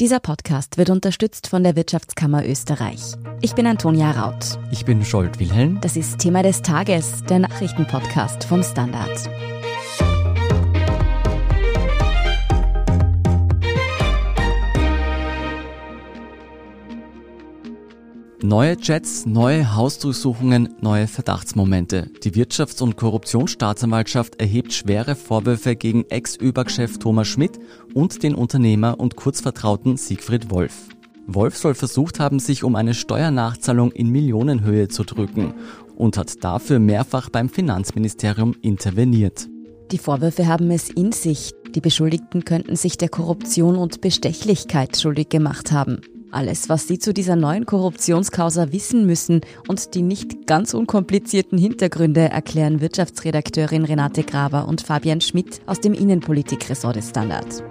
Dieser Podcast wird unterstützt von der Wirtschaftskammer Österreich. Ich bin Antonia Raut. Ich bin Scholt Wilhelm. Das ist Thema des Tages, der Nachrichtenpodcast vom Standard. Neue Chats, neue Hausdurchsuchungen, neue Verdachtsmomente. Die Wirtschafts- und Korruptionsstaatsanwaltschaft erhebt schwere Vorwürfe gegen Ex-ÖBAG-Chef Thomas Schmidt und den Unternehmer und Kurzvertrauten Siegfried Wolf. Wolf soll versucht haben, sich um eine Steuernachzahlung in Millionenhöhe zu drücken und hat dafür mehrfach beim Finanzministerium interveniert. Die Vorwürfe haben es in sich. Die Beschuldigten könnten sich der Korruption und Bestechlichkeit schuldig gemacht haben. Alles, was Sie zu dieser neuen Korruptionskausa wissen müssen und die nicht ganz unkomplizierten Hintergründe erklären Wirtschaftsredakteurin Renate Graber und Fabian Schmidt aus dem Innenpolitikressort des Standards.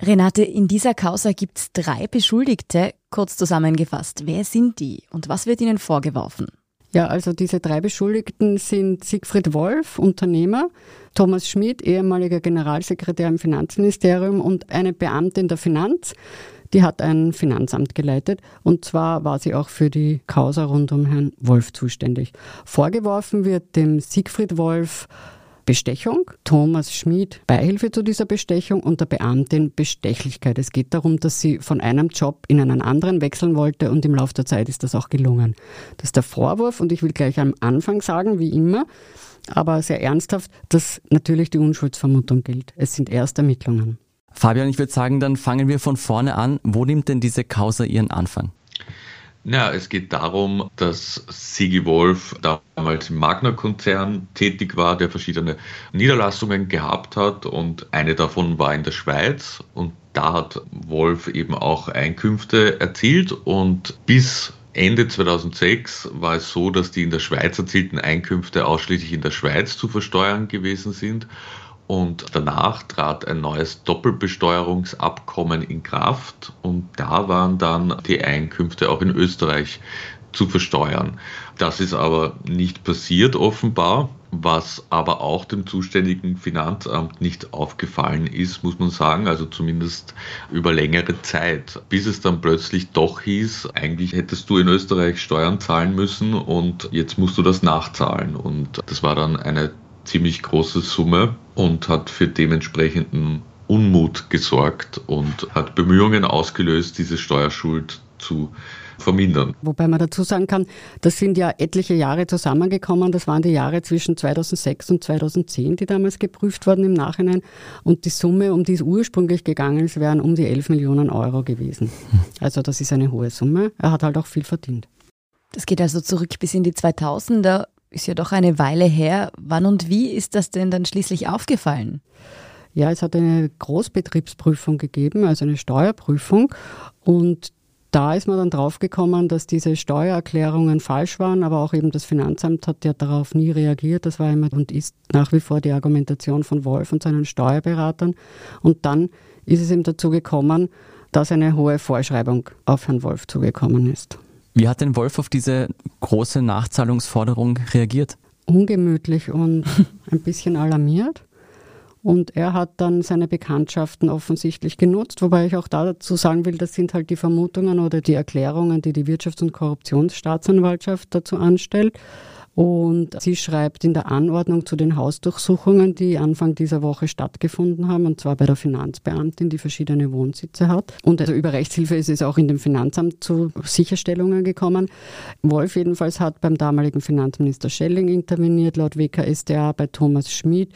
Renate, in dieser Causa gibt es drei Beschuldigte. Kurz zusammengefasst, wer sind die und was wird ihnen vorgeworfen? Ja, also diese drei Beschuldigten sind Siegfried Wolf, Unternehmer, Thomas Schmidt, ehemaliger Generalsekretär im Finanzministerium und eine Beamtin der Finanz, die hat ein Finanzamt geleitet und zwar war sie auch für die Causa rund um Herrn Wolf zuständig. Vorgeworfen wird dem Siegfried Wolf Bestechung, Thomas Schmid Beihilfe zu dieser Bestechung und der Beamtin Bestechlichkeit. Es geht darum, dass sie von einem Job in einen anderen wechseln wollte und im Laufe der Zeit ist das auch gelungen. Das ist der Vorwurf und ich will gleich am Anfang sagen, wie immer, aber sehr ernsthaft, dass natürlich die Unschuldsvermutung gilt. Es sind Erstermittlungen. Fabian, ich würde sagen, dann fangen wir von vorne an. Wo nimmt denn diese Causa ihren Anfang? Ja, es geht darum, dass Sigi Wolf damals im Magna-Konzern tätig war, der verschiedene Niederlassungen gehabt hat und eine davon war in der Schweiz. Und da hat Wolf eben auch Einkünfte erzielt. Und bis Ende 2006 war es so, dass die in der Schweiz erzielten Einkünfte ausschließlich in der Schweiz zu versteuern gewesen sind und danach trat ein neues Doppelbesteuerungsabkommen in Kraft und da waren dann die Einkünfte auch in Österreich zu versteuern. Das ist aber nicht passiert offenbar. Was aber auch dem zuständigen Finanzamt nicht aufgefallen ist, muss man sagen, also zumindest über längere Zeit, bis es dann plötzlich doch hieß, eigentlich hättest du in Österreich Steuern zahlen müssen und jetzt musst du das nachzahlen. Und das war dann eine ziemlich große Summe und hat für dementsprechenden Unmut gesorgt und hat Bemühungen ausgelöst, diese Steuerschuld zu vermindern. Wobei man dazu sagen kann, das sind ja etliche Jahre zusammengekommen. Das waren die Jahre zwischen 2006 und 2010, die damals geprüft wurden im Nachhinein. Und die Summe, um die es ursprünglich gegangen ist, wären um die 11 Millionen Euro gewesen. Also das ist eine hohe Summe. Er hat halt auch viel verdient. Das geht also zurück bis in die 2000er ist ja doch eine Weile her. Wann und wie ist das denn dann schließlich aufgefallen? Ja, es hat eine Großbetriebsprüfung gegeben, also eine Steuerprüfung. Und da ist man dann draufgekommen, dass diese Steuererklärungen falsch waren, aber auch eben das Finanzamt hat ja darauf nie reagiert. Das war immer und ist nach wie vor die Argumentation von Wolf und seinen Steuerberatern. Und dann ist es eben dazu gekommen, dass eine hohe Vorschreibung auf Herrn Wolf zugekommen ist. Wie hat denn Wolf auf diese große Nachzahlungsforderung reagiert? Ungemütlich und ein bisschen alarmiert. Und er hat dann seine Bekanntschaften offensichtlich genutzt, wobei ich auch dazu sagen will, das sind halt die Vermutungen oder die Erklärungen, die die Wirtschafts- und Korruptionsstaatsanwaltschaft dazu anstellt. Und sie schreibt in der Anordnung zu den Hausdurchsuchungen, die Anfang dieser Woche stattgefunden haben, und zwar bei der Finanzbeamtin, die verschiedene Wohnsitze hat. Und also über Rechtshilfe ist es auch in dem Finanzamt zu Sicherstellungen gekommen. Wolf jedenfalls hat beim damaligen Finanzminister Schelling interveniert, laut WKSDA bei Thomas Schmid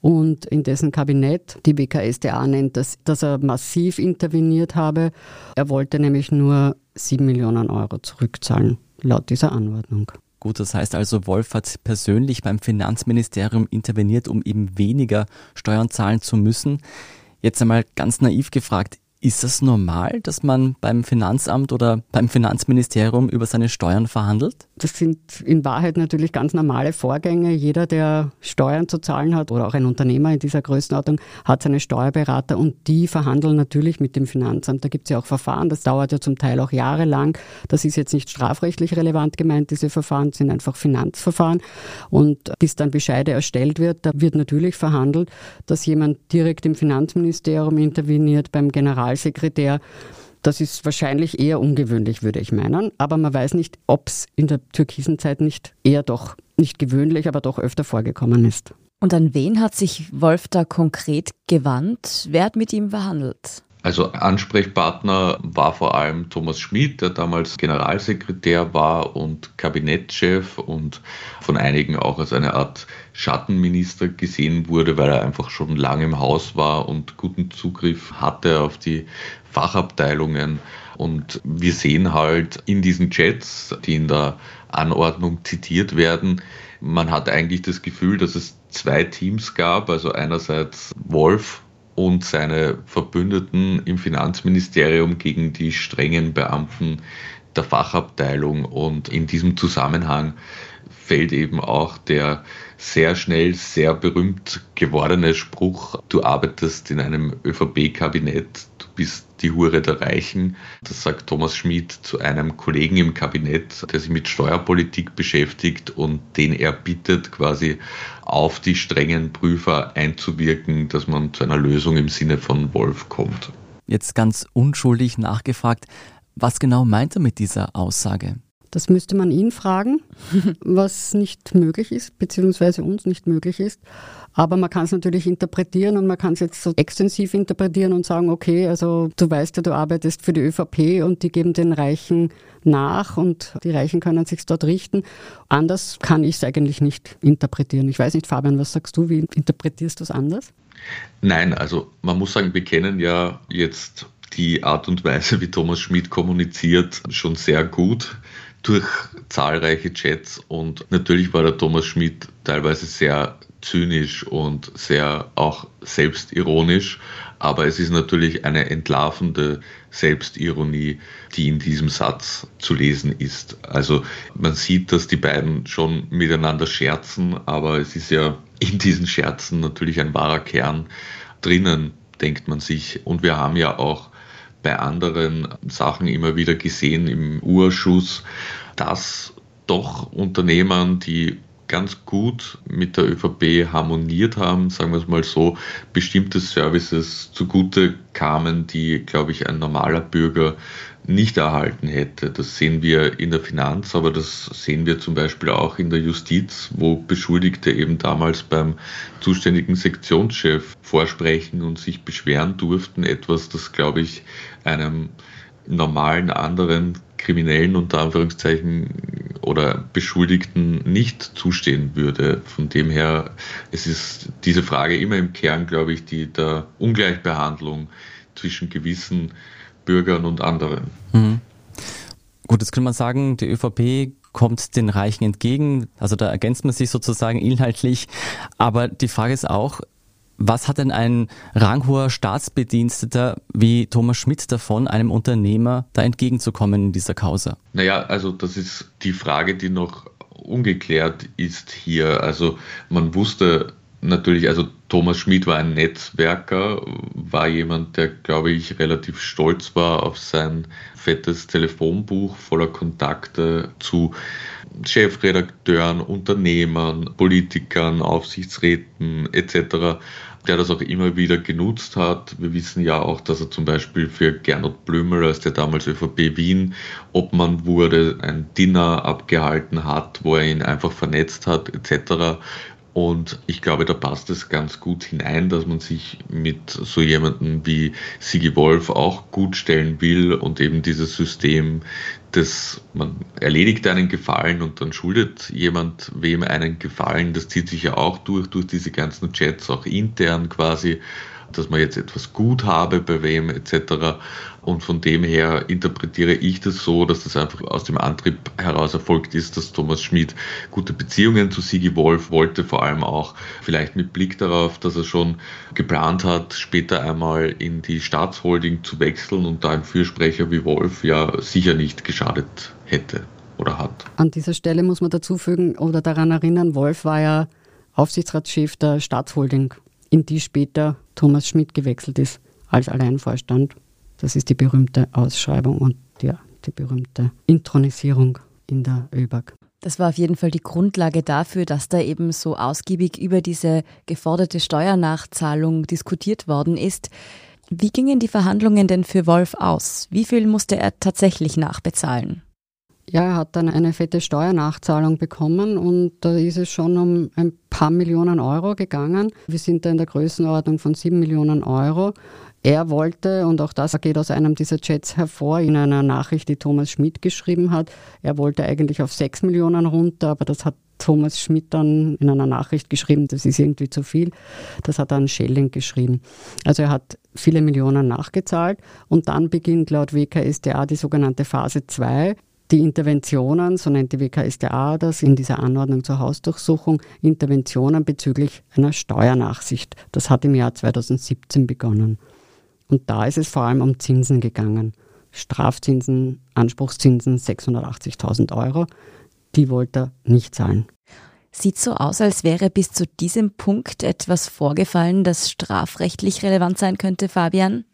und in dessen Kabinett. Die WKSDA nennt das, dass er massiv interveniert habe. Er wollte nämlich nur sieben Millionen Euro zurückzahlen, laut dieser Anordnung. Gut, das heißt also, Wolf hat persönlich beim Finanzministerium interveniert, um eben weniger Steuern zahlen zu müssen. Jetzt einmal ganz naiv gefragt, Ist es normal, dass man beim Finanzamt oder beim Finanzministerium über seine Steuern verhandelt? Das sind in Wahrheit natürlich ganz normale Vorgänge. Jeder, der Steuern zu zahlen hat oder auch ein Unternehmer in dieser Größenordnung, hat seine Steuerberater und die verhandeln natürlich mit dem Finanzamt. Da gibt es ja auch Verfahren, das dauert ja zum Teil auch jahrelang. Das ist jetzt nicht strafrechtlich relevant gemeint, diese Verfahren sind einfach Finanzverfahren. Und bis dann Bescheide erstellt wird, da wird natürlich verhandelt, dass jemand direkt im Finanzministerium interveniert beim General Generalsekretär. Das ist wahrscheinlich eher ungewöhnlich, würde ich meinen. Aber man weiß nicht, ob es in der türkisen Zeit nicht eher doch nicht gewöhnlich, aber doch öfter vorgekommen ist. Und an wen hat sich Wolf da konkret gewandt? Wer hat mit ihm verhandelt? Also Ansprechpartner war vor allem Thomas Schmidt, der damals Generalsekretär war und Kabinettschef und von einigen auch als eine Art Schattenminister gesehen wurde, weil er einfach schon lange im Haus war und guten Zugriff hatte auf die Fachabteilungen. Und wir sehen halt in diesen Chats, die in der Anordnung zitiert werden, man hat eigentlich das Gefühl, dass es zwei Teams gab, also einerseits Wolf und seine Verbündeten im Finanzministerium gegen die strengen Beamten der Fachabteilung. Und in diesem Zusammenhang fällt eben auch der sehr schnell sehr berühmt gewordene Spruch, du arbeitest in einem ÖVP-Kabinett, du bist die Hure der Reichen. Das sagt Thomas Schmid zu einem Kollegen im Kabinett, der sich mit Steuerpolitik beschäftigt und den er bittet, quasi auf die strengen Prüfer einzuwirken, dass man zu einer Lösung im Sinne von Wolf kommt. Jetzt ganz unschuldig nachgefragt, was genau meint er mit dieser Aussage? Das müsste man ihn fragen, was nicht möglich ist, beziehungsweise uns nicht möglich ist. Aber man kann es natürlich interpretieren und man kann es jetzt so extensiv interpretieren und sagen, okay, also du weißt ja, du arbeitest für die ÖVP und die geben den Reichen nach und die Reichen können sich dort richten. Anders kann ich es eigentlich nicht interpretieren. Ich weiß nicht, Fabian, was sagst du? Wie interpretierst du es anders? Nein, also man muss sagen, wir kennen ja jetzt die Art und Weise, wie Thomas Schmidt kommuniziert, schon sehr gut durch zahlreiche Chats und natürlich war der Thomas Schmidt teilweise sehr zynisch und sehr auch selbstironisch, aber es ist natürlich eine entlarvende Selbstironie, die in diesem Satz zu lesen ist. Also man sieht, dass die beiden schon miteinander scherzen, aber es ist ja in diesen Scherzen natürlich ein wahrer Kern drinnen, denkt man sich. Und wir haben ja auch bei anderen Sachen immer wieder gesehen im Urschuss, dass doch Unternehmen, die ganz gut mit der ÖVP harmoniert haben, sagen wir es mal so, bestimmte Services zugute kamen, die, glaube ich, ein normaler Bürger nicht erhalten hätte. Das sehen wir in der Finanz, aber das sehen wir zum Beispiel auch in der Justiz, wo Beschuldigte eben damals beim zuständigen Sektionschef vorsprechen und sich beschweren durften. Etwas, das, glaube ich, einem normalen anderen Kriminellen unter Anführungszeichen oder Beschuldigten nicht zustehen würde. Von dem her, es ist diese Frage immer im Kern, glaube ich, die der Ungleichbehandlung zwischen gewissen Bürgern und anderen. Mhm. Gut, jetzt könnte man sagen, die ÖVP kommt den Reichen entgegen. Also da ergänzt man sich sozusagen inhaltlich. Aber die Frage ist auch, was hat denn ein ranghoher Staatsbediensteter wie Thomas Schmidt davon, einem Unternehmer da entgegenzukommen in dieser Causa? Naja, also das ist die Frage, die noch ungeklärt ist hier. Also man wusste natürlich, also Thomas Schmid war ein Netzwerker, war jemand, der, glaube ich, relativ stolz war auf sein fettes Telefonbuch voller Kontakte zu Chefredakteuren, Unternehmern, Politikern, Aufsichtsräten etc der das auch immer wieder genutzt hat. Wir wissen ja auch, dass er zum Beispiel für Gernot Blümel, als der damals ÖVP Wien Obmann wurde, ein Dinner abgehalten hat, wo er ihn einfach vernetzt hat etc. Und ich glaube, da passt es ganz gut hinein, dass man sich mit so jemandem wie Sigi Wolf auch gut stellen will und eben dieses System, dass man erledigt einen Gefallen und dann schuldet jemand wem einen Gefallen, das zieht sich ja auch durch, durch diese ganzen Chats, auch intern quasi. dass man jetzt etwas gut habe bei wem etc. Und von dem her interpretiere ich das so, dass das einfach aus dem Antrieb heraus erfolgt ist, dass Thomas Schmid gute Beziehungen zu Sigi Wolf wollte, vor allem auch vielleicht mit Blick darauf, dass er schon geplant hat, später einmal in die Staatsholding zu wechseln und da ein Fürsprecher wie Wolf ja sicher nicht geschadet hätte oder hat. An dieser Stelle muss man dazu fügen oder daran erinnern, Wolf war ja Aufsichtsratschef der Staatsholding, in die später Thomas Schmidt gewechselt ist als Alleinvorstand. Das ist die berühmte Ausschreibung und ja, die berühmte Intronisierung in der ÖBAG. Das war auf jeden Fall die Grundlage dafür, dass da eben so ausgiebig über diese geforderte Steuernachzahlung diskutiert worden ist. Wie gingen die Verhandlungen denn für Wolf aus? Wie viel musste er tatsächlich nachbezahlen? Ja, er hat dann eine fette Steuernachzahlung bekommen und da ist es schon um ein paar Millionen Euro gegangen. Wir sind da in der Größenordnung von sieben Millionen Euro. Er wollte, und auch das geht aus einem dieser Chats hervor, in einer Nachricht, die Thomas Schmidt geschrieben hat, er wollte eigentlich auf sechs Millionen runter, aber das hat Thomas Schmidt dann in einer Nachricht geschrieben, das ist irgendwie zu viel. Das hat dann Schelling geschrieben. Also er hat viele Millionen nachgezahlt und dann beginnt laut WKSDA die sogenannte Phase 2 die Interventionen, so nennt die WKStA das in dieser Anordnung zur Hausdurchsuchung, Interventionen bezüglich einer Steuernachsicht. Das hat im Jahr 2017 begonnen. Und da ist es vor allem um Zinsen gegangen. Strafzinsen, Anspruchszinsen 680.000 Euro. Die wollte er nicht zahlen. Sieht so aus, als wäre bis zu diesem Punkt etwas vorgefallen, das strafrechtlich relevant sein könnte, Fabian?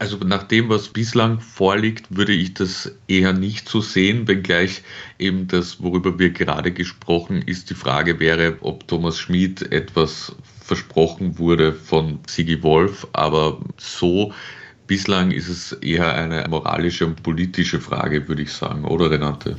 Also nach dem, was bislang vorliegt, würde ich das eher nicht so sehen, wenngleich eben das, worüber wir gerade gesprochen, ist die Frage wäre, ob Thomas Schmid etwas versprochen wurde von Sigi Wolf, aber so bislang ist es eher eine moralische und politische Frage, würde ich sagen, oder Renate?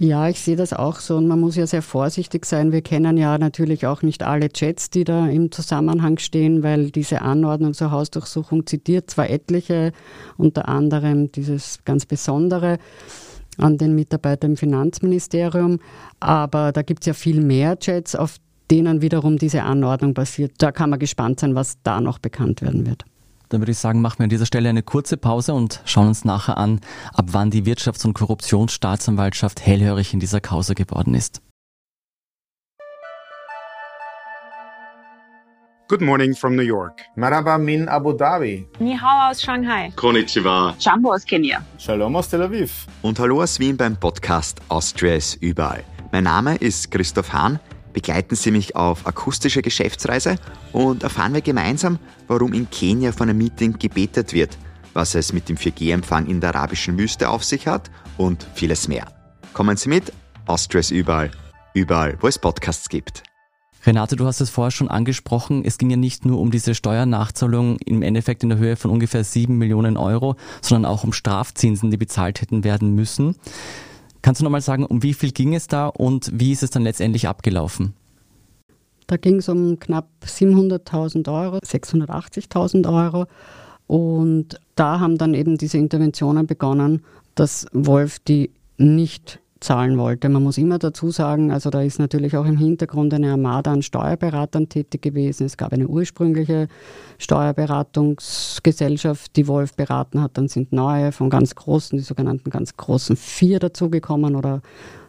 Ja, ich sehe das auch so und man muss ja sehr vorsichtig sein. Wir kennen ja natürlich auch nicht alle Chats, die da im Zusammenhang stehen, weil diese Anordnung zur Hausdurchsuchung zitiert zwar etliche, unter anderem dieses ganz Besondere an den Mitarbeiter im Finanzministerium, aber da gibt es ja viel mehr Chats, auf denen wiederum diese Anordnung basiert. Da kann man gespannt sein, was da noch bekannt werden wird. Dann würde ich sagen, machen wir an dieser Stelle eine kurze Pause und schauen uns nachher an, ab wann die Wirtschafts- und Korruptionsstaatsanwaltschaft hellhörig in dieser Causa geworden ist. Good morning from New York. Marhaba min Abu Dhabi. Ni hao aus Shanghai. Konnichiwa. Jumbo aus Kenia. Shalom aus Tel Aviv. Und hallo aus Wien beim Podcast Austria ist überall. Mein Name ist Christoph Hahn begleiten Sie mich auf akustische Geschäftsreise und erfahren wir gemeinsam, warum in Kenia von einem Meeting gebetet wird, was es mit dem 4G-Empfang in der arabischen Wüste auf sich hat und vieles mehr. Kommen Sie mit, Austria ist überall, überall, wo es Podcasts gibt. Renate, du hast es vorher schon angesprochen. Es ging ja nicht nur um diese Steuernachzahlung im Endeffekt in der Höhe von ungefähr sieben Millionen Euro, sondern auch um Strafzinsen, die bezahlt hätten werden müssen. Kannst du nochmal sagen, um wie viel ging es da und wie ist es dann letztendlich abgelaufen? Da ging es um knapp 700.000 Euro, 680.000 Euro. Und da haben dann eben diese Interventionen begonnen, dass Wolf die nicht zahlen wollte. Man muss immer dazu sagen, also da ist natürlich auch im Hintergrund eine Armada an Steuerberatern tätig gewesen. Es gab eine ursprüngliche Steuerberatungsgesellschaft, die Wolf beraten hat. Dann sind neue von ganz großen, die sogenannten ganz großen vier dazugekommen oder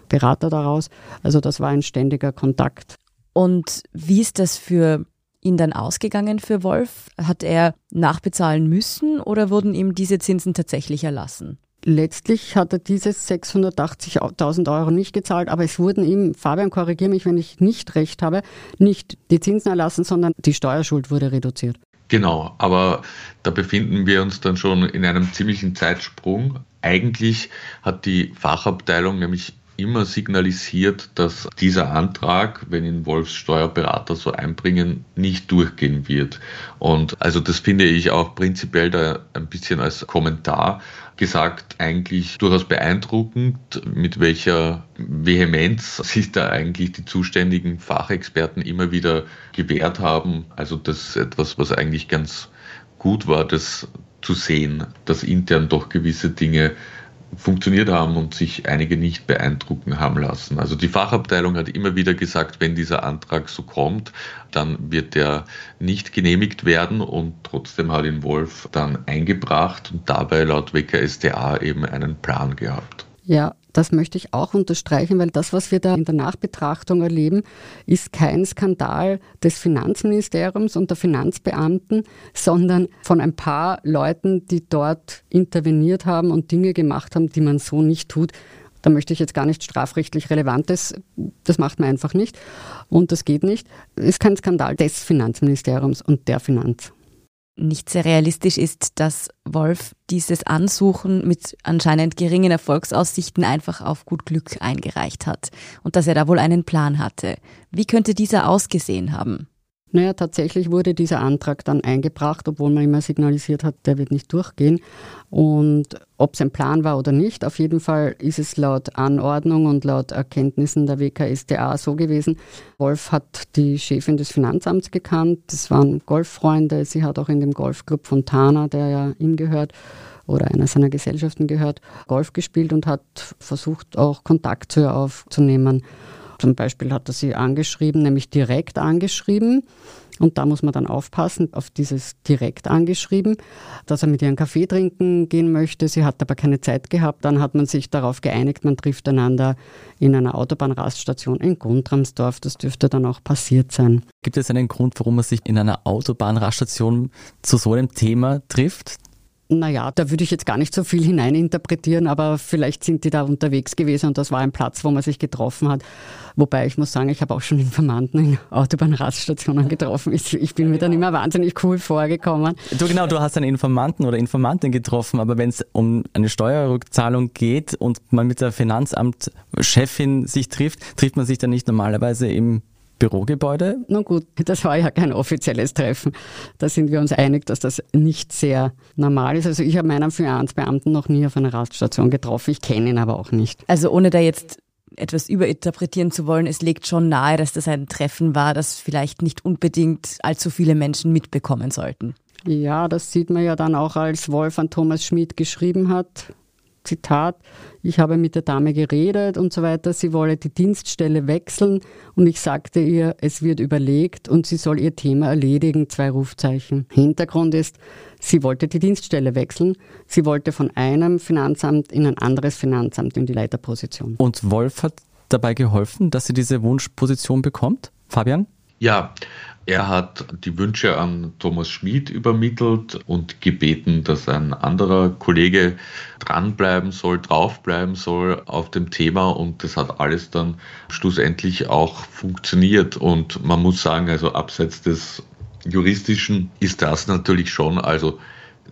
Berater daraus. Also das war ein ständiger Kontakt. Und wie ist das für ihn dann ausgegangen für Wolf? Hat er nachbezahlen müssen oder wurden ihm diese Zinsen tatsächlich erlassen? Letztlich hat er diese 680.000 Euro nicht gezahlt, aber es wurden ihm, Fabian, korrigiere mich, wenn ich nicht recht habe, nicht die Zinsen erlassen, sondern die Steuerschuld wurde reduziert. Genau, aber da befinden wir uns dann schon in einem ziemlichen Zeitsprung. Eigentlich hat die Fachabteilung nämlich immer signalisiert, dass dieser Antrag, wenn ihn Wolfs Steuerberater so einbringen, nicht durchgehen wird. Und also das finde ich auch prinzipiell da ein bisschen als Kommentar gesagt eigentlich durchaus beeindruckend, mit welcher Vehemenz sich da eigentlich die zuständigen Fachexperten immer wieder gewehrt haben. Also das ist etwas, was eigentlich ganz gut war, das zu sehen, dass intern doch gewisse Dinge funktioniert haben und sich einige nicht beeindrucken haben lassen. Also die Fachabteilung hat immer wieder gesagt, wenn dieser Antrag so kommt, dann wird der nicht genehmigt werden und trotzdem hat ihn Wolf dann eingebracht und dabei laut WKSDA eben einen Plan gehabt. Ja, das möchte ich auch unterstreichen, weil das, was wir da in der Nachbetrachtung erleben, ist kein Skandal des Finanzministeriums und der Finanzbeamten, sondern von ein paar Leuten, die dort interveniert haben und Dinge gemacht haben, die man so nicht tut. Da möchte ich jetzt gar nicht strafrechtlich Relevantes, das macht man einfach nicht und das geht nicht. Ist kein Skandal des Finanzministeriums und der Finanz nicht sehr realistisch ist, dass Wolf dieses Ansuchen mit anscheinend geringen Erfolgsaussichten einfach auf gut Glück eingereicht hat und dass er da wohl einen Plan hatte. Wie könnte dieser ausgesehen haben? Naja, tatsächlich wurde dieser Antrag dann eingebracht, obwohl man immer signalisiert hat, der wird nicht durchgehen. Und ob es ein Plan war oder nicht, auf jeden Fall ist es laut Anordnung und laut Erkenntnissen der WKSDA so gewesen. Wolf hat die Chefin des Finanzamts gekannt, das waren Golffreunde, sie hat auch in dem Golfclub Fontana, der ja ihm gehört, oder einer seiner Gesellschaften gehört, Golf gespielt und hat versucht, auch Kontakt zu ihr aufzunehmen. Zum Beispiel hat er sie angeschrieben, nämlich direkt angeschrieben. Und da muss man dann aufpassen, auf dieses direkt angeschrieben, dass er mit ihr einen Kaffee trinken gehen möchte. Sie hat aber keine Zeit gehabt. Dann hat man sich darauf geeinigt, man trifft einander in einer Autobahnraststation in Guntramsdorf. Das dürfte dann auch passiert sein. Gibt es einen Grund, warum man sich in einer Autobahnraststation zu so einem Thema trifft? Naja, da würde ich jetzt gar nicht so viel hineininterpretieren, aber vielleicht sind die da unterwegs gewesen und das war ein Platz, wo man sich getroffen hat. Wobei ich muss sagen, ich habe auch schon Informanten in Autobahnraststationen getroffen. Ich, ich bin mir dann immer wahnsinnig cool vorgekommen. Du genau, du hast einen Informanten oder Informantin getroffen, aber wenn es um eine Steuerrückzahlung geht und man mit der Finanzamtchefin sich trifft, trifft man sich dann nicht normalerweise im Bürogebäude? Nun gut, das war ja kein offizielles Treffen. Da sind wir uns einig, dass das nicht sehr normal ist. Also ich habe meinen Finanzbeamten noch nie auf einer Raststation getroffen. Ich kenne ihn aber auch nicht. Also ohne da jetzt etwas überinterpretieren zu wollen, es legt schon nahe, dass das ein Treffen war, das vielleicht nicht unbedingt allzu viele Menschen mitbekommen sollten. Ja, das sieht man ja dann auch, als Wolf an Thomas Schmidt geschrieben hat. Zitat, ich habe mit der Dame geredet und so weiter, sie wolle die Dienststelle wechseln und ich sagte ihr, es wird überlegt und sie soll ihr Thema erledigen, zwei Rufzeichen. Hintergrund ist, sie wollte die Dienststelle wechseln, sie wollte von einem Finanzamt in ein anderes Finanzamt in die Leiterposition. Und Wolf hat dabei geholfen, dass sie diese Wunschposition bekommt? Fabian? Ja, er hat die Wünsche an Thomas Schmid übermittelt und gebeten, dass ein anderer Kollege dranbleiben soll, draufbleiben soll auf dem Thema und das hat alles dann schlussendlich auch funktioniert. Und man muss sagen, also abseits des juristischen ist das natürlich schon, also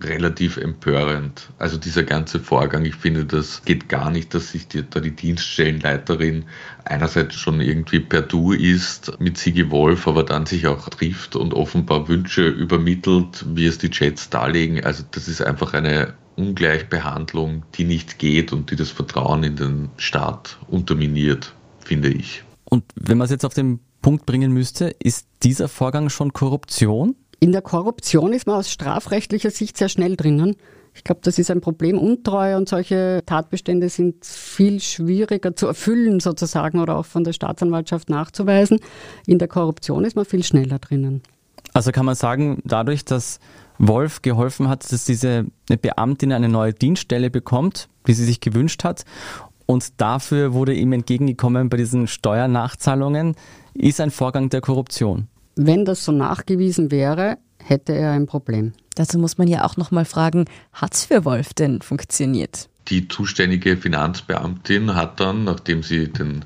relativ empörend. Also dieser ganze Vorgang, ich finde, das geht gar nicht, dass sich die, da die Dienststellenleiterin einerseits schon irgendwie per Du ist mit Sigi Wolf, aber dann sich auch trifft und offenbar Wünsche übermittelt, wie es die Chats darlegen. Also das ist einfach eine Ungleichbehandlung, die nicht geht und die das Vertrauen in den Staat unterminiert, finde ich. Und wenn man es jetzt auf den Punkt bringen müsste, ist dieser Vorgang schon Korruption? In der Korruption ist man aus strafrechtlicher Sicht sehr schnell drinnen. Ich glaube, das ist ein Problem. Untreue und solche Tatbestände sind viel schwieriger zu erfüllen sozusagen oder auch von der Staatsanwaltschaft nachzuweisen. In der Korruption ist man viel schneller drinnen. Also kann man sagen, dadurch, dass Wolf geholfen hat, dass diese Beamtin eine neue Dienststelle bekommt, wie sie sich gewünscht hat, und dafür wurde ihm entgegengekommen bei diesen Steuernachzahlungen, ist ein Vorgang der Korruption. Wenn das so nachgewiesen wäre, hätte er ein Problem. Dazu muss man ja auch nochmal fragen, hat es für Wolf denn funktioniert? Die zuständige Finanzbeamtin hat dann, nachdem sie den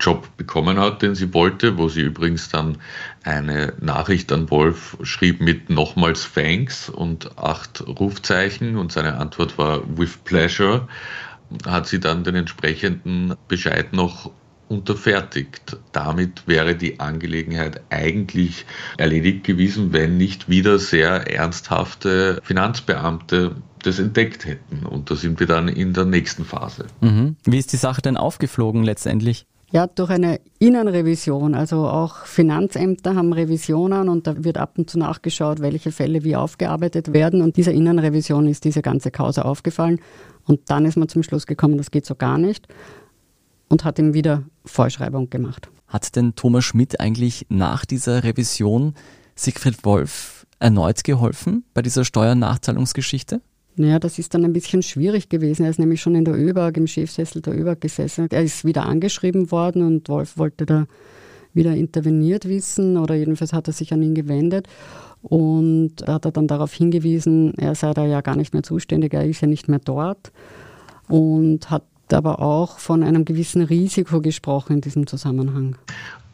Job bekommen hat, den sie wollte, wo sie übrigens dann eine Nachricht an Wolf schrieb mit nochmals Thanks und acht Rufzeichen und seine Antwort war with pleasure, hat sie dann den entsprechenden Bescheid noch unterfertigt. Damit wäre die Angelegenheit eigentlich erledigt gewesen, wenn nicht wieder sehr ernsthafte Finanzbeamte das entdeckt hätten. Und da sind wir dann in der nächsten Phase. Mhm. Wie ist die Sache denn aufgeflogen letztendlich? Ja, durch eine Innenrevision. Also auch Finanzämter haben Revisionen und da wird ab und zu nachgeschaut, welche Fälle wie aufgearbeitet werden. Und dieser Innenrevision ist diese ganze Causa aufgefallen. Und dann ist man zum Schluss gekommen, das geht so gar nicht und hat ihm wieder Vorschreibung gemacht. Hat denn Thomas Schmidt eigentlich nach dieser Revision Siegfried Wolf erneut geholfen bei dieser Steuernachzahlungsgeschichte? Naja, das ist dann ein bisschen schwierig gewesen. Er ist nämlich schon in der ÖBAG, im Chefsessel der ÖBAG gesessen. Er ist wieder angeschrieben worden und Wolf wollte da wieder interveniert wissen oder jedenfalls hat er sich an ihn gewendet und da hat er dann darauf hingewiesen, er sei da ja gar nicht mehr zuständig, er ist ja nicht mehr dort und hat aber auch von einem gewissen Risiko gesprochen in diesem Zusammenhang.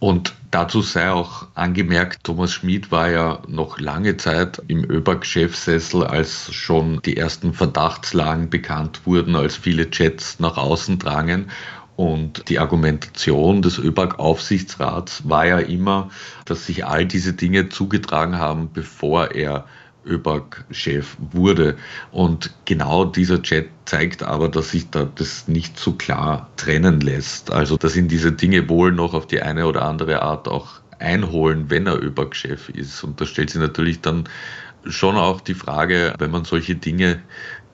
Und dazu sei auch angemerkt, Thomas Schmid war ja noch lange Zeit im ÖBAG-Chefsessel, als schon die ersten Verdachtslagen bekannt wurden, als viele Chats nach außen drangen. Und die Argumentation des ÖBAG-Aufsichtsrats war ja immer, dass sich all diese Dinge zugetragen haben, bevor er ÖBAG-Chef wurde. Und genau dieser Chat zeigt aber, dass sich da das nicht so klar trennen lässt. Also, dass ihn diese Dinge wohl noch auf die eine oder andere Art auch einholen, wenn er ÖBAG-Chef ist. Und da stellt sich natürlich dann schon auch die Frage, wenn man solche Dinge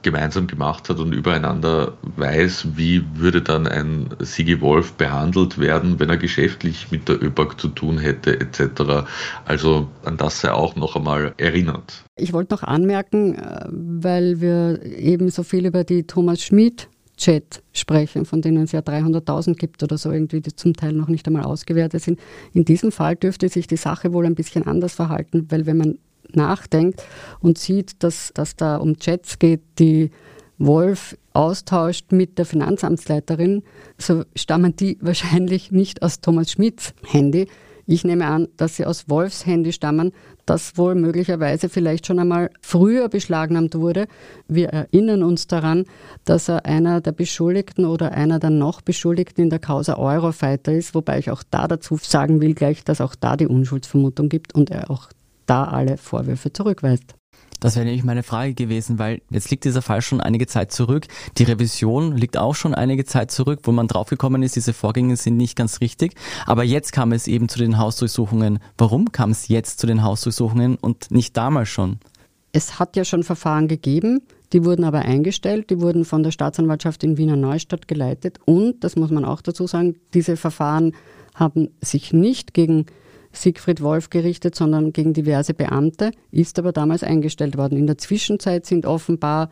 gemeinsam gemacht hat und übereinander weiß, wie würde dann ein Sigi Wolf behandelt werden, wenn er geschäftlich mit der ÖBAG zu tun hätte etc. Also an das sei auch noch einmal erinnert. Ich wollte noch anmerken, äh, weil wir eben so viel über die Thomas Schmid Chat sprechen, von denen es ja 300.000 gibt oder so irgendwie, die zum Teil noch nicht einmal ausgewertet sind. In diesem Fall dürfte sich die Sache wohl ein bisschen anders verhalten, weil wenn man nachdenkt und sieht, dass, dass da um Chats geht, die Wolf austauscht mit der Finanzamtsleiterin, so stammen die wahrscheinlich nicht aus Thomas Schmidts Handy. Ich nehme an, dass sie aus Wolfs Handy stammen, das wohl möglicherweise vielleicht schon einmal früher beschlagnahmt wurde. Wir erinnern uns daran, dass er einer der Beschuldigten oder einer der noch Beschuldigten in der Causa Eurofighter ist, wobei ich auch da dazu sagen will gleich, dass auch da die Unschuldsvermutung gibt und er auch da alle Vorwürfe zurückweist. Das wäre nämlich meine Frage gewesen, weil jetzt liegt dieser Fall schon einige Zeit zurück. Die Revision liegt auch schon einige Zeit zurück, wo man draufgekommen ist, diese Vorgänge sind nicht ganz richtig. Aber jetzt kam es eben zu den Hausdurchsuchungen. Warum kam es jetzt zu den Hausdurchsuchungen und nicht damals schon? Es hat ja schon Verfahren gegeben, die wurden aber eingestellt, die wurden von der Staatsanwaltschaft in Wiener Neustadt geleitet und, das muss man auch dazu sagen, diese Verfahren haben sich nicht gegen Siegfried Wolf gerichtet, sondern gegen diverse Beamte, ist aber damals eingestellt worden. In der Zwischenzeit sind offenbar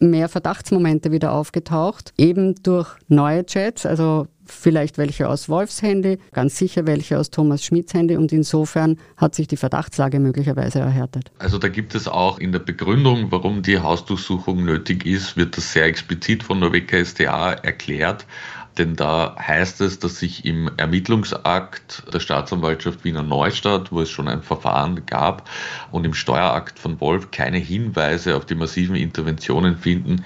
mehr Verdachtsmomente wieder aufgetaucht, eben durch neue Chats, also vielleicht welche aus Wolfs Handy, ganz sicher welche aus Thomas Schmidts Handy und insofern hat sich die Verdachtslage möglicherweise erhärtet. Also da gibt es auch in der Begründung, warum die Hausdurchsuchung nötig ist, wird das sehr explizit von der WKStA erklärt denn da heißt es, dass sich im Ermittlungsakt der Staatsanwaltschaft Wiener Neustadt, wo es schon ein Verfahren gab, und im Steuerakt von Wolf keine Hinweise auf die massiven Interventionen finden,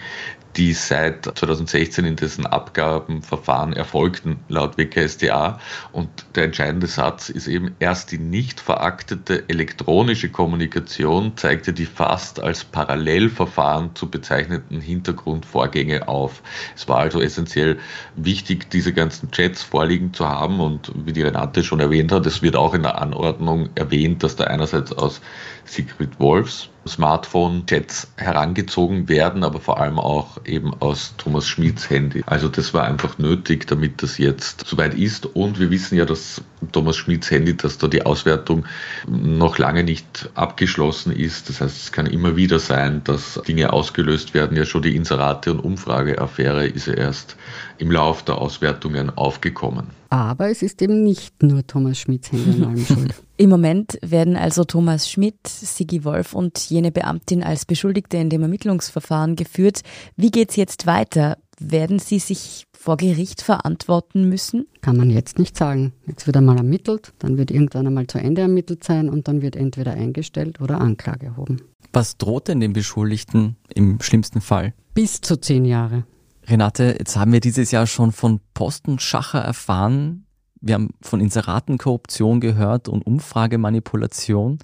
die seit 2016 in dessen Abgabenverfahren erfolgten, laut WKSDA. Und der entscheidende Satz ist eben, erst die nicht veraktete elektronische Kommunikation zeigte die fast als Parallelverfahren zu bezeichneten Hintergrundvorgänge auf. Es war also essentiell wichtig, diese ganzen Chats vorliegen zu haben. Und wie die Renate schon erwähnt hat, es wird auch in der Anordnung erwähnt, dass da einerseits aus Sigrid Wolfs Smartphone-Chats herangezogen werden, aber vor allem auch eben aus Thomas Schmids Handy. Also das war einfach nötig, damit das jetzt soweit ist. Und wir wissen ja, dass Thomas Schmids Handy, dass da die Auswertung noch lange nicht abgeschlossen ist. Das heißt, es kann immer wieder sein, dass Dinge ausgelöst werden. Ja, schon die Inserate- und Umfrageaffäre ist ja erst im Lauf der Auswertungen aufgekommen. Aber es ist eben nicht nur Thomas Schmidts Handy an allem schuld. Im Moment werden also Thomas Schmidt, Sigi Wolf und jene Beamtin als Beschuldigte in dem Ermittlungsverfahren geführt. Wie geht's jetzt weiter? Werden sie sich vor Gericht verantworten müssen? Kann man jetzt nicht sagen. Jetzt wird einmal ermittelt, dann wird irgendwann einmal zu Ende ermittelt sein und dann wird entweder eingestellt oder Anklage erhoben. Was droht denn den Beschuldigten im schlimmsten Fall? Bis zu zehn Jahre. Renate, jetzt haben wir dieses Jahr schon von Postenschacher erfahren. Wir haben von Inseratenkorruption gehört und Umfragemanipulation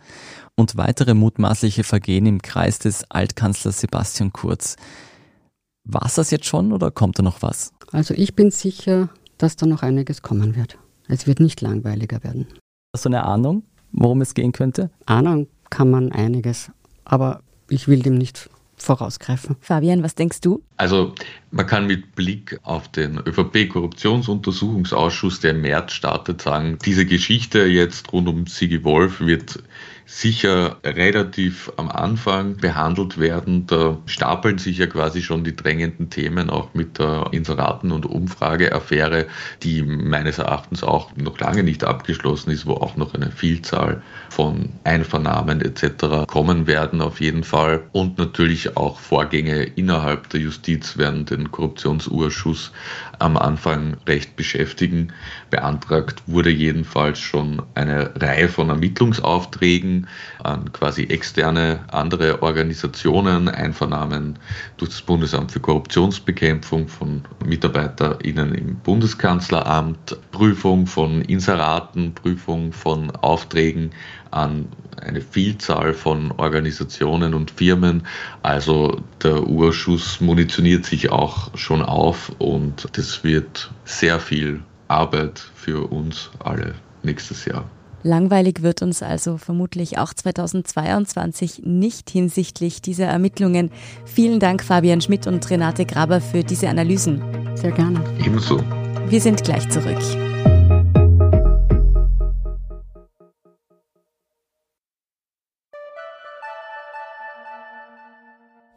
und weitere mutmaßliche Vergehen im Kreis des Altkanzlers Sebastian Kurz. War es das jetzt schon oder kommt da noch was? Also ich bin sicher, dass da noch einiges kommen wird. Es wird nicht langweiliger werden. Hast du eine Ahnung, worum es gehen könnte? Ahnung kann man einiges, aber ich will dem nicht vorausgreifen. Fabian, was denkst du? Also man kann mit Blick auf den ÖVP-Korruptionsuntersuchungsausschuss, der im März startet, sagen, diese Geschichte jetzt rund um Sigi Wolf wird sicher relativ am Anfang behandelt werden. Da stapeln sich ja quasi schon die drängenden Themen auch mit der Inseraten- und Umfrageaffäre, die meines Erachtens auch noch lange nicht abgeschlossen ist, wo auch noch eine Vielzahl von Einvernahmen etc. kommen werden auf jeden Fall. Und natürlich auch Vorgänge innerhalb der Justiz werden den Korruptionsurschuss am Anfang recht beschäftigen. Beantragt wurde jedenfalls schon eine Reihe von Ermittlungsaufträgen an quasi externe andere Organisationen, Einvernahmen durch das Bundesamt für Korruptionsbekämpfung von MitarbeiterInnen im Bundeskanzleramt, Prüfung von Inseraten, Prüfung von Aufträgen an eine Vielzahl von Organisationen und Firmen. Also der Urschuss munitioniert sich auch schon auf und das wird sehr viel Arbeit für uns alle nächstes Jahr. Langweilig wird uns also vermutlich auch 2022 nicht hinsichtlich dieser Ermittlungen. Vielen Dank Fabian Schmidt und Renate Graber für diese Analysen. Sehr gerne. Ebenso. Wir sind gleich zurück.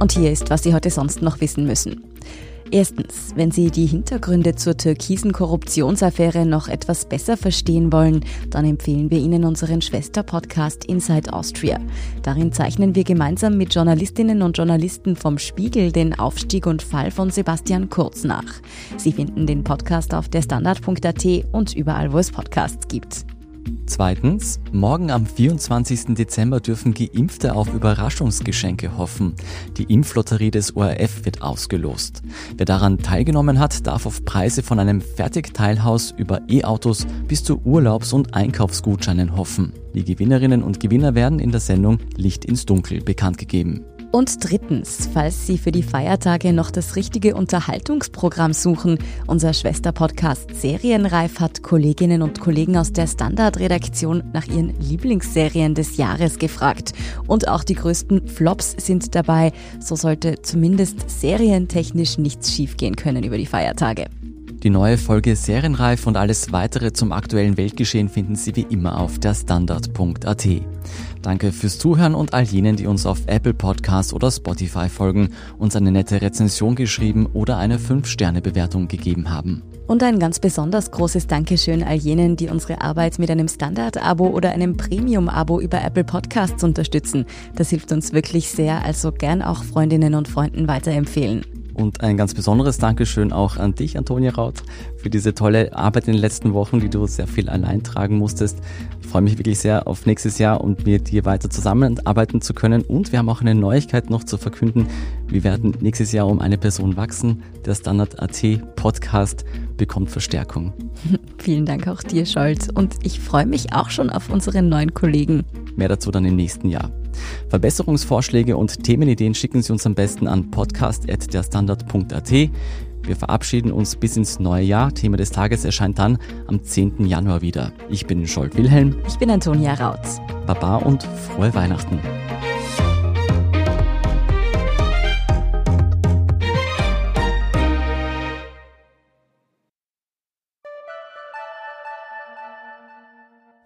Und hier ist, was Sie heute sonst noch wissen müssen. Erstens, wenn Sie die Hintergründe zur türkisen Korruptionsaffäre noch etwas besser verstehen wollen, dann empfehlen wir Ihnen unseren Schwester-Podcast Inside Austria. Darin zeichnen wir gemeinsam mit Journalistinnen und Journalisten vom Spiegel den Aufstieg und Fall von Sebastian Kurz nach. Sie finden den Podcast auf der Standard.at und überall, wo es Podcasts gibt. Zweitens, morgen am 24. Dezember dürfen Geimpfte auf Überraschungsgeschenke hoffen. Die Impflotterie des ORF wird ausgelost. Wer daran teilgenommen hat, darf auf Preise von einem Fertigteilhaus über E-Autos bis zu Urlaubs- und Einkaufsgutscheinen hoffen. Die Gewinnerinnen und Gewinner werden in der Sendung Licht ins Dunkel bekannt gegeben. Und drittens, falls Sie für die Feiertage noch das richtige Unterhaltungsprogramm suchen, unser Schwesterpodcast Serienreif hat Kolleginnen und Kollegen aus der Standardredaktion nach ihren Lieblingsserien des Jahres gefragt. Und auch die größten Flops sind dabei. So sollte zumindest serientechnisch nichts schiefgehen können über die Feiertage. Die neue Folge Serienreif und alles weitere zum aktuellen Weltgeschehen finden Sie wie immer auf der Standard.at. Danke fürs Zuhören und all jenen, die uns auf Apple Podcasts oder Spotify folgen, uns eine nette Rezension geschrieben oder eine 5-Sterne-Bewertung gegeben haben. Und ein ganz besonders großes Dankeschön all jenen, die unsere Arbeit mit einem Standard-Abo oder einem Premium-Abo über Apple Podcasts unterstützen. Das hilft uns wirklich sehr, also gern auch Freundinnen und Freunden weiterempfehlen. Und ein ganz besonderes Dankeschön auch an dich, Antonia Raut, für diese tolle Arbeit in den letzten Wochen, die du sehr viel allein tragen musstest. Ich freue mich wirklich sehr auf nächstes Jahr und mit dir weiter zusammenarbeiten zu können. Und wir haben auch eine Neuigkeit noch zu verkünden. Wir werden nächstes Jahr um eine Person wachsen. Der Standard AT Podcast bekommt Verstärkung. Vielen Dank auch dir, Scholz. Und ich freue mich auch schon auf unseren neuen Kollegen. Mehr dazu dann im nächsten Jahr. Verbesserungsvorschläge und Themenideen schicken Sie uns am besten an podcast.derstandard.at. Wir verabschieden uns bis ins neue Jahr. Thema des Tages erscheint dann am 10. Januar wieder. Ich bin Scholt Wilhelm. Ich bin Antonia Raut. Baba und frohe Weihnachten.